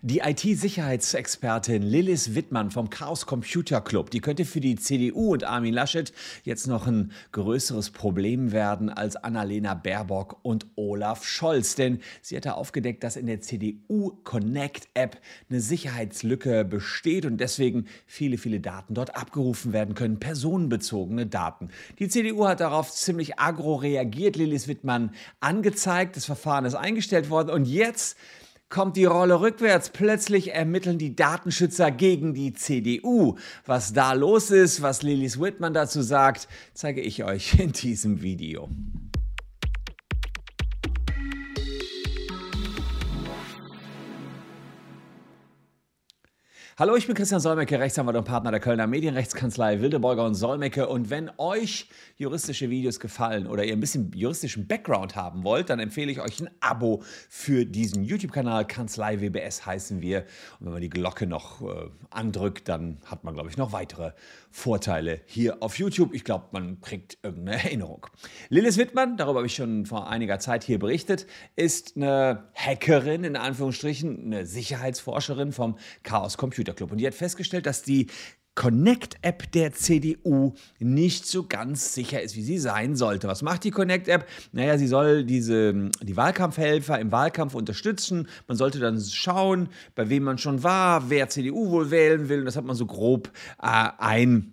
Die IT-Sicherheitsexpertin Lillis Wittmann vom Chaos Computer Club, die könnte für die CDU und Armin Laschet jetzt noch ein größeres Problem werden als Annalena Baerbock und Olaf Scholz. Denn sie hatte aufgedeckt, dass in der CDU Connect App eine Sicherheitslücke besteht und deswegen viele, viele Daten dort abgerufen werden können, personenbezogene Daten. Die CDU hat darauf ziemlich agro reagiert, Lillis Wittmann angezeigt, das Verfahren ist eingestellt worden und jetzt kommt die Rolle rückwärts. Plötzlich ermitteln die Datenschützer gegen die CDU. Was da los ist, was Lilis Whitman dazu sagt, zeige ich euch in diesem Video. Hallo, ich bin Christian Solmecke, Rechtsanwalt und Partner der Kölner Medienrechtskanzlei Wildeborger und Solmecke. Und wenn euch juristische Videos gefallen oder ihr ein bisschen juristischen Background haben wollt, dann empfehle ich euch ein Abo für diesen YouTube-Kanal. Kanzlei WBS heißen wir. Und wenn man die Glocke noch äh, andrückt, dann hat man, glaube ich, noch weitere Vorteile hier auf YouTube. Ich glaube, man kriegt irgendeine Erinnerung. Lilith Wittmann, darüber habe ich schon vor einiger Zeit hier berichtet, ist eine Hackerin, in Anführungsstrichen, eine Sicherheitsforscherin vom Chaos Computer Club. Und die hat festgestellt, dass die Connect-App der CDU nicht so ganz sicher ist, wie sie sein sollte. Was macht die Connect-App? Naja, sie soll diese, die Wahlkampfhelfer im Wahlkampf unterstützen. Man sollte dann schauen, bei wem man schon war, wer CDU wohl wählen will. Und das hat man so grob äh, ein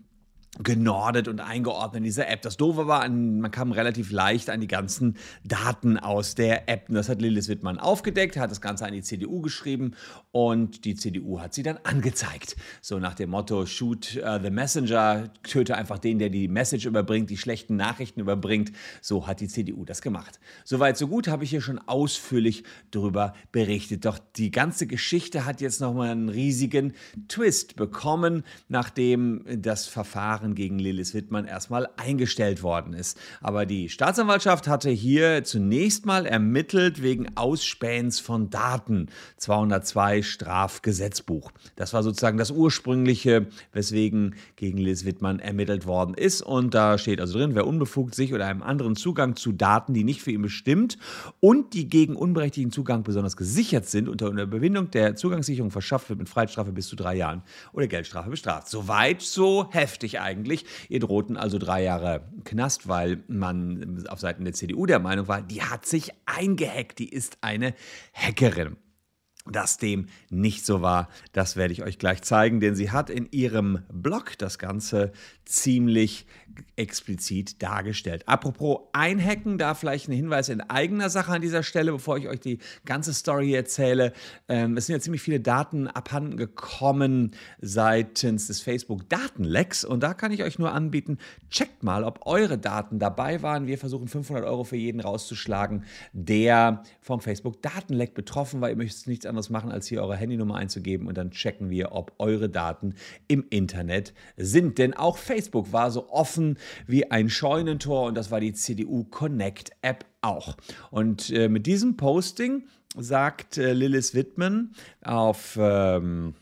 genordet und eingeordnet in dieser App. Das Doofe war, man kam relativ leicht an die ganzen Daten aus der App. Und das hat Lillis Wittmann aufgedeckt, hat das Ganze an die CDU geschrieben und die CDU hat sie dann angezeigt. So nach dem Motto, shoot uh, the messenger, töte einfach den, der die Message überbringt, die schlechten Nachrichten überbringt. So hat die CDU das gemacht. Soweit, so gut, habe ich hier schon ausführlich darüber berichtet. Doch die ganze Geschichte hat jetzt nochmal einen riesigen Twist bekommen, nachdem das Verfahren Verfahren gegen Lillis Wittmann erstmal eingestellt worden ist. Aber die Staatsanwaltschaft hatte hier zunächst mal ermittelt wegen Ausspähens von Daten. 202 Strafgesetzbuch. Das war sozusagen das ursprüngliche, weswegen gegen Lillis Wittmann ermittelt worden ist. Und da steht also drin, wer unbefugt sich oder einem anderen Zugang zu Daten, die nicht für ihn bestimmt und die gegen unberechtigten Zugang besonders gesichert sind, unter Überwindung der Zugangssicherung verschafft wird mit Freiheitsstrafe bis zu drei Jahren oder Geldstrafe bestraft. Soweit so heftig eigentlich eigentlich. Ihr drohten also drei Jahre Knast, weil man auf Seiten der CDU der Meinung war, die hat sich eingehackt, die ist eine Hackerin. Dass dem nicht so war, das werde ich euch gleich zeigen, denn sie hat in ihrem Blog das Ganze ziemlich explizit dargestellt. Apropos Einhacken, da vielleicht ein Hinweis in eigener Sache an dieser Stelle, bevor ich euch die ganze Story erzähle. Ähm, es sind ja ziemlich viele Daten abhanden gekommen seitens des Facebook-Datenlecks und da kann ich euch nur anbieten, checkt mal, ob eure Daten dabei waren. Wir versuchen 500 Euro für jeden rauszuschlagen, der vom Facebook-Datenleck betroffen war. Ihr möchtet nichts anderes machen, als hier eure Handynummer einzugeben und dann checken wir, ob eure Daten im Internet sind. Denn auch Facebook war so offen wie ein Scheunentor und das war die CDU Connect App auch. Und äh, mit diesem Posting sagt äh, Lillis Wittmann auf ähm,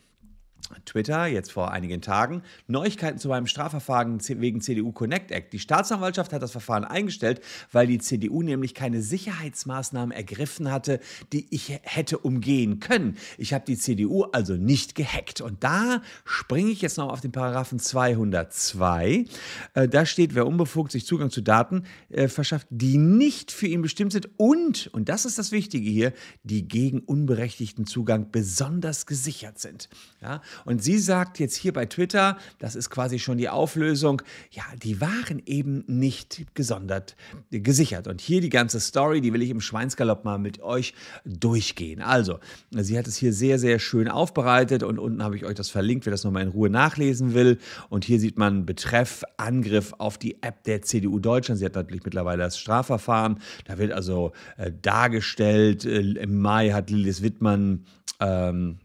Twitter, jetzt vor einigen Tagen, Neuigkeiten zu meinem Strafverfahren wegen CDU Connect Act. Die Staatsanwaltschaft hat das Verfahren eingestellt, weil die CDU nämlich keine Sicherheitsmaßnahmen ergriffen hatte, die ich hätte umgehen können. Ich habe die CDU also nicht gehackt. Und da springe ich jetzt noch auf den Paragraphen 202. Äh, da steht, wer unbefugt sich Zugang zu Daten äh, verschafft, die nicht für ihn bestimmt sind und, und das ist das Wichtige hier, die gegen unberechtigten Zugang besonders gesichert sind. Ja? Und sie sagt jetzt hier bei Twitter, das ist quasi schon die Auflösung, ja, die waren eben nicht gesondert gesichert. Und hier die ganze Story, die will ich im Schweinsgalopp mal mit euch durchgehen. Also, sie hat es hier sehr, sehr schön aufbereitet und unten habe ich euch das verlinkt, wer das nochmal in Ruhe nachlesen will. Und hier sieht man Betreff Angriff auf die App der CDU Deutschland. Sie hat natürlich mittlerweile das Strafverfahren. Da wird also äh, dargestellt, äh, im Mai hat Lilies Wittmann ähm,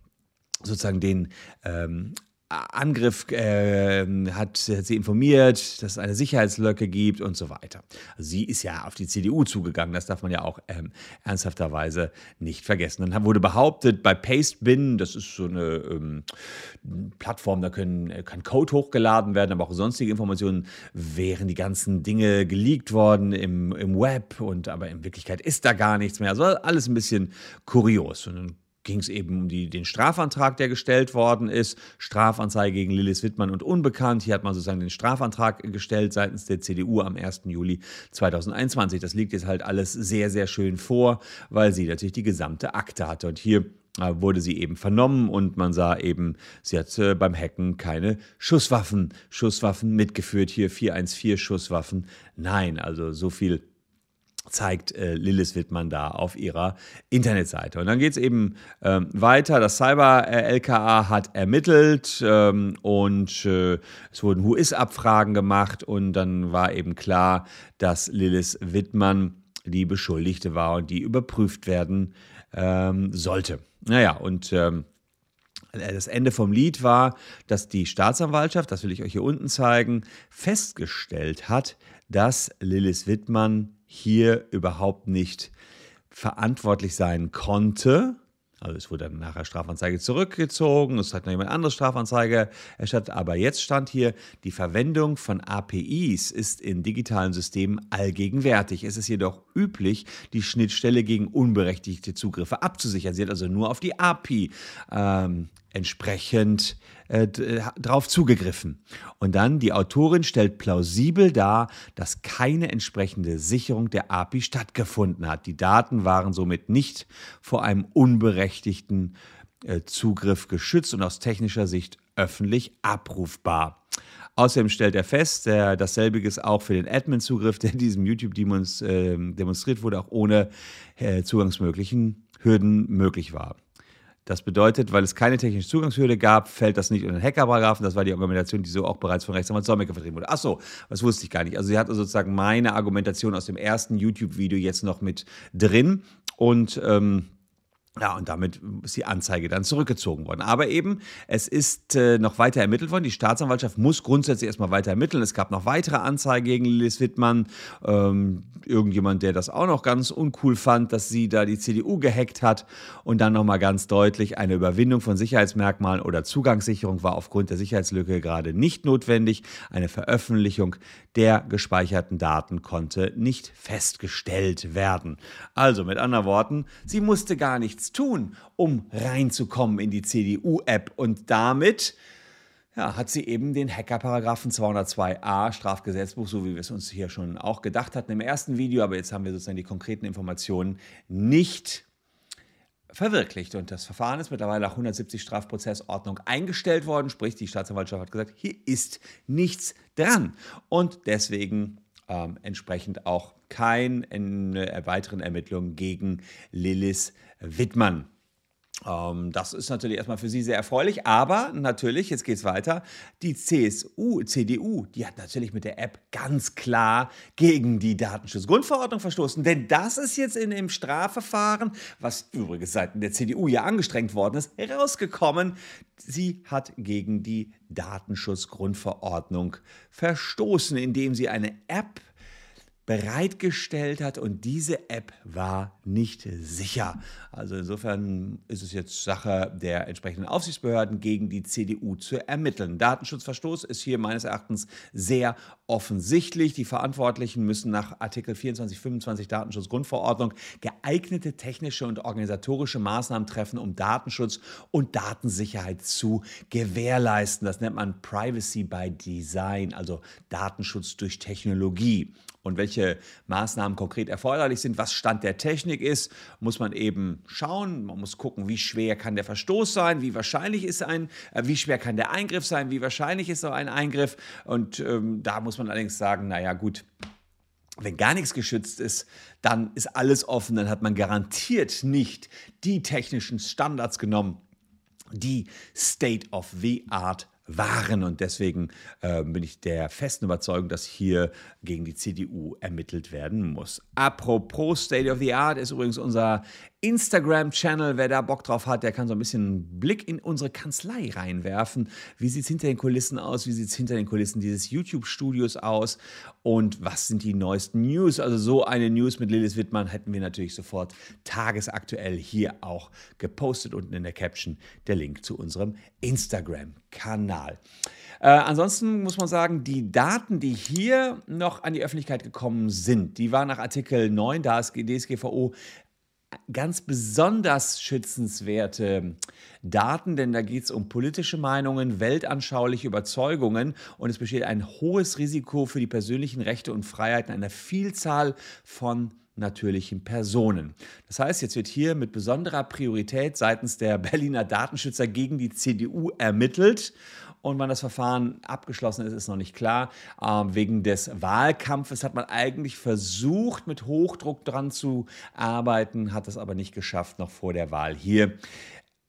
sozusagen den ähm, Angriff äh, hat, hat, sie informiert, dass es eine Sicherheitslücke gibt und so weiter. Also sie ist ja auf die CDU zugegangen, das darf man ja auch ähm, ernsthafterweise nicht vergessen. Dann wurde behauptet, bei Pastebin, das ist so eine ähm, Plattform, da können, kann Code hochgeladen werden, aber auch sonstige Informationen, wären die ganzen Dinge geleakt worden im, im Web und aber in Wirklichkeit ist da gar nichts mehr. Also alles ein bisschen kurios. Und dann ging es eben um die, den Strafantrag, der gestellt worden ist. Strafanzeige gegen Lillis Wittmann und Unbekannt. Hier hat man sozusagen den Strafantrag gestellt seitens der CDU am 1. Juli 2021. Das liegt jetzt halt alles sehr, sehr schön vor, weil sie natürlich die gesamte Akte hatte. Und hier äh, wurde sie eben vernommen und man sah eben, sie hat äh, beim Hacken keine Schusswaffen, Schusswaffen mitgeführt. Hier 414 Schusswaffen. Nein, also so viel zeigt äh, Lillis Wittmann da auf ihrer Internetseite. Und dann geht es eben ähm, weiter. Das Cyber-LKA hat ermittelt ähm, und äh, es wurden Who-Is-Abfragen gemacht und dann war eben klar, dass Lillis Wittmann die Beschuldigte war und die überprüft werden ähm, sollte. Naja, und ähm, das Ende vom Lied war, dass die Staatsanwaltschaft, das will ich euch hier unten zeigen, festgestellt hat, dass Lillis Wittmann hier überhaupt nicht verantwortlich sein konnte. Also es wurde dann nachher Strafanzeige zurückgezogen, es hat noch jemand anderes Strafanzeige erstattet, aber jetzt stand hier, die Verwendung von APIs ist in digitalen Systemen allgegenwärtig. Es ist jedoch üblich, die Schnittstelle gegen unberechtigte Zugriffe abzusichern. Sie hat also nur auf die API ähm, entsprechend äh, äh, drauf zugegriffen. Und dann die Autorin stellt plausibel dar, dass keine entsprechende Sicherung der API stattgefunden hat. Die Daten waren somit nicht vor einem unberechtigten äh, Zugriff geschützt und aus technischer Sicht öffentlich abrufbar. Außerdem stellt er fest, der, dasselbe ist auch für den Admin-Zugriff, der in diesem YouTube äh, demonstriert wurde, auch ohne äh, zugangsmöglichen Hürden möglich war. Das bedeutet, weil es keine technische Zugangshürde gab, fällt das nicht unter den Hackerparagraphen. Das war die Argumentation, die so auch bereits von Rechtsanwalt Solmecke vertreten wurde. Achso, das wusste ich gar nicht. Also sie hat sozusagen meine Argumentation aus dem ersten YouTube-Video jetzt noch mit drin. Und ähm, ja, und damit ist die Anzeige dann zurückgezogen worden. Aber eben, es ist äh, noch weiter ermittelt worden. Die Staatsanwaltschaft muss grundsätzlich erstmal weiter ermitteln. Es gab noch weitere Anzeigen gegen Lilis Wittmann. Ähm, irgendjemand, der das auch noch ganz uncool fand, dass sie da die CDU gehackt hat. Und dann nochmal ganz deutlich, eine Überwindung von Sicherheitsmerkmalen oder Zugangssicherung war aufgrund der Sicherheitslücke gerade nicht notwendig. Eine Veröffentlichung der gespeicherten Daten konnte nicht festgestellt werden. Also mit anderen Worten, sie musste gar nichts nichts tun, um reinzukommen in die CDU-App. Und damit ja, hat sie eben den Hacker-Paragraphen 202a Strafgesetzbuch, so wie wir es uns hier schon auch gedacht hatten im ersten Video, aber jetzt haben wir sozusagen die konkreten Informationen nicht verwirklicht. Und das Verfahren ist mittlerweile nach 170 Strafprozessordnung eingestellt worden, sprich die Staatsanwaltschaft hat gesagt, hier ist nichts dran. Und deswegen ähm, entsprechend auch keine äh, weiteren Ermittlungen gegen Lillis Wittmann. Ähm, das ist natürlich erstmal für Sie sehr erfreulich, aber natürlich, jetzt geht es weiter, die CSU, CDU, die hat natürlich mit der App ganz klar gegen die Datenschutzgrundverordnung verstoßen, denn das ist jetzt in dem Strafverfahren, was übrigens seitens der CDU ja angestrengt worden ist, herausgekommen. Sie hat gegen die Datenschutzgrundverordnung verstoßen, indem sie eine App bereitgestellt hat und diese App war nicht sicher. Also insofern ist es jetzt Sache der entsprechenden Aufsichtsbehörden gegen die CDU zu ermitteln. Datenschutzverstoß ist hier meines Erachtens sehr offensichtlich. Die Verantwortlichen müssen nach Artikel 24, 25 Datenschutzgrundverordnung geeignete technische und organisatorische Maßnahmen treffen, um Datenschutz und Datensicherheit zu gewährleisten. Das nennt man Privacy by Design, also Datenschutz durch Technologie und welche Maßnahmen konkret erforderlich sind, was Stand der Technik ist, muss man eben schauen. Man muss gucken, wie schwer kann der Verstoß sein, wie wahrscheinlich ist ein, äh, wie schwer kann der Eingriff sein, wie wahrscheinlich ist so ein Eingriff. Und ähm, da muss man allerdings sagen, naja gut, wenn gar nichts geschützt ist, dann ist alles offen, dann hat man garantiert nicht die technischen Standards genommen, die State of the Art waren. Und deswegen äh, bin ich der festen Überzeugung, dass hier gegen die CDU ermittelt werden muss. Apropos State of the Art ist übrigens unser Instagram-Channel. Wer da Bock drauf hat, der kann so ein bisschen einen Blick in unsere Kanzlei reinwerfen. Wie sieht es hinter den Kulissen aus? Wie sieht es hinter den Kulissen dieses YouTube-Studios aus? Und was sind die neuesten News? Also so eine News mit Lilith Wittmann hätten wir natürlich sofort tagesaktuell hier auch gepostet. Unten in der Caption der Link zu unserem Instagram-Kanal. Äh, ansonsten muss man sagen, die Daten, die hier noch an die Öffentlichkeit gekommen sind, die waren nach Artikel 9 der DSGVO ganz besonders schützenswerte Daten, denn da geht es um politische Meinungen, weltanschauliche Überzeugungen und es besteht ein hohes Risiko für die persönlichen Rechte und Freiheiten einer Vielzahl von natürlichen Personen. Das heißt, jetzt wird hier mit besonderer Priorität seitens der Berliner Datenschützer gegen die CDU ermittelt. Und wann das Verfahren abgeschlossen ist, ist noch nicht klar. Ähm, wegen des Wahlkampfes hat man eigentlich versucht, mit Hochdruck dran zu arbeiten, hat es aber nicht geschafft, noch vor der Wahl hier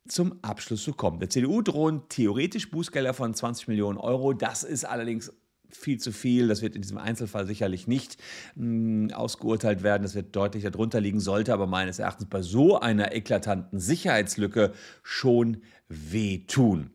zum Abschluss zu kommen. Der CDU drohen theoretisch Bußgelder von 20 Millionen Euro. Das ist allerdings viel zu viel. Das wird in diesem Einzelfall sicherlich nicht mh, hm, ausgeurteilt werden. Das wird deutlich darunter liegen, sollte aber meines Erachtens bei so einer eklatanten Sicherheitslücke schon wehtun.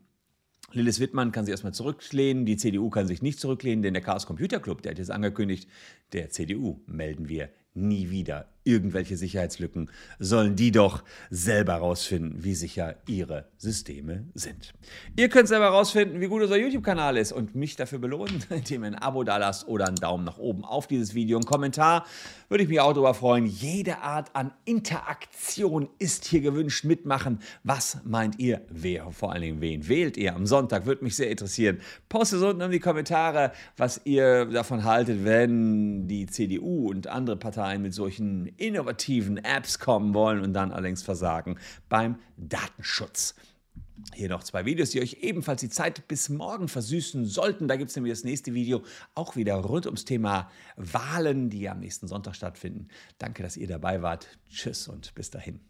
Lillis Wittmann kann sich erstmal zurücklehnen, die CDU kann sich nicht zurücklehnen, denn der Chaos Computer Club, der hat jetzt angekündigt, der CDU melden wir nie wieder irgendwelche Sicherheitslücken, sollen die doch selber rausfinden, wie sicher ihre Systeme sind. Ihr könnt selber rausfinden, wie gut unser YouTube-Kanal ist und mich dafür belohnen, indem ihr ein Abo da lasst oder einen Daumen nach oben auf dieses Video. Ein Kommentar würde ich mich auch darüber freuen. Jede Art an Interaktion ist hier gewünscht. Mitmachen. Was meint ihr? Wer, vor allen Dingen wen wählt ihr am Sonntag? Würde mich sehr interessieren. Postet unten in die Kommentare, was ihr davon haltet, wenn die CDU und andere Parteien mit solchen innovativen Apps kommen wollen und dann allerdings versagen beim Datenschutz. Hier noch zwei Videos, die euch ebenfalls die Zeit bis morgen versüßen sollten. Da gibt es nämlich das nächste Video auch wieder rund ums Thema Wahlen, die am nächsten Sonntag stattfinden. Danke, dass ihr dabei wart. Tschüss und bis dahin.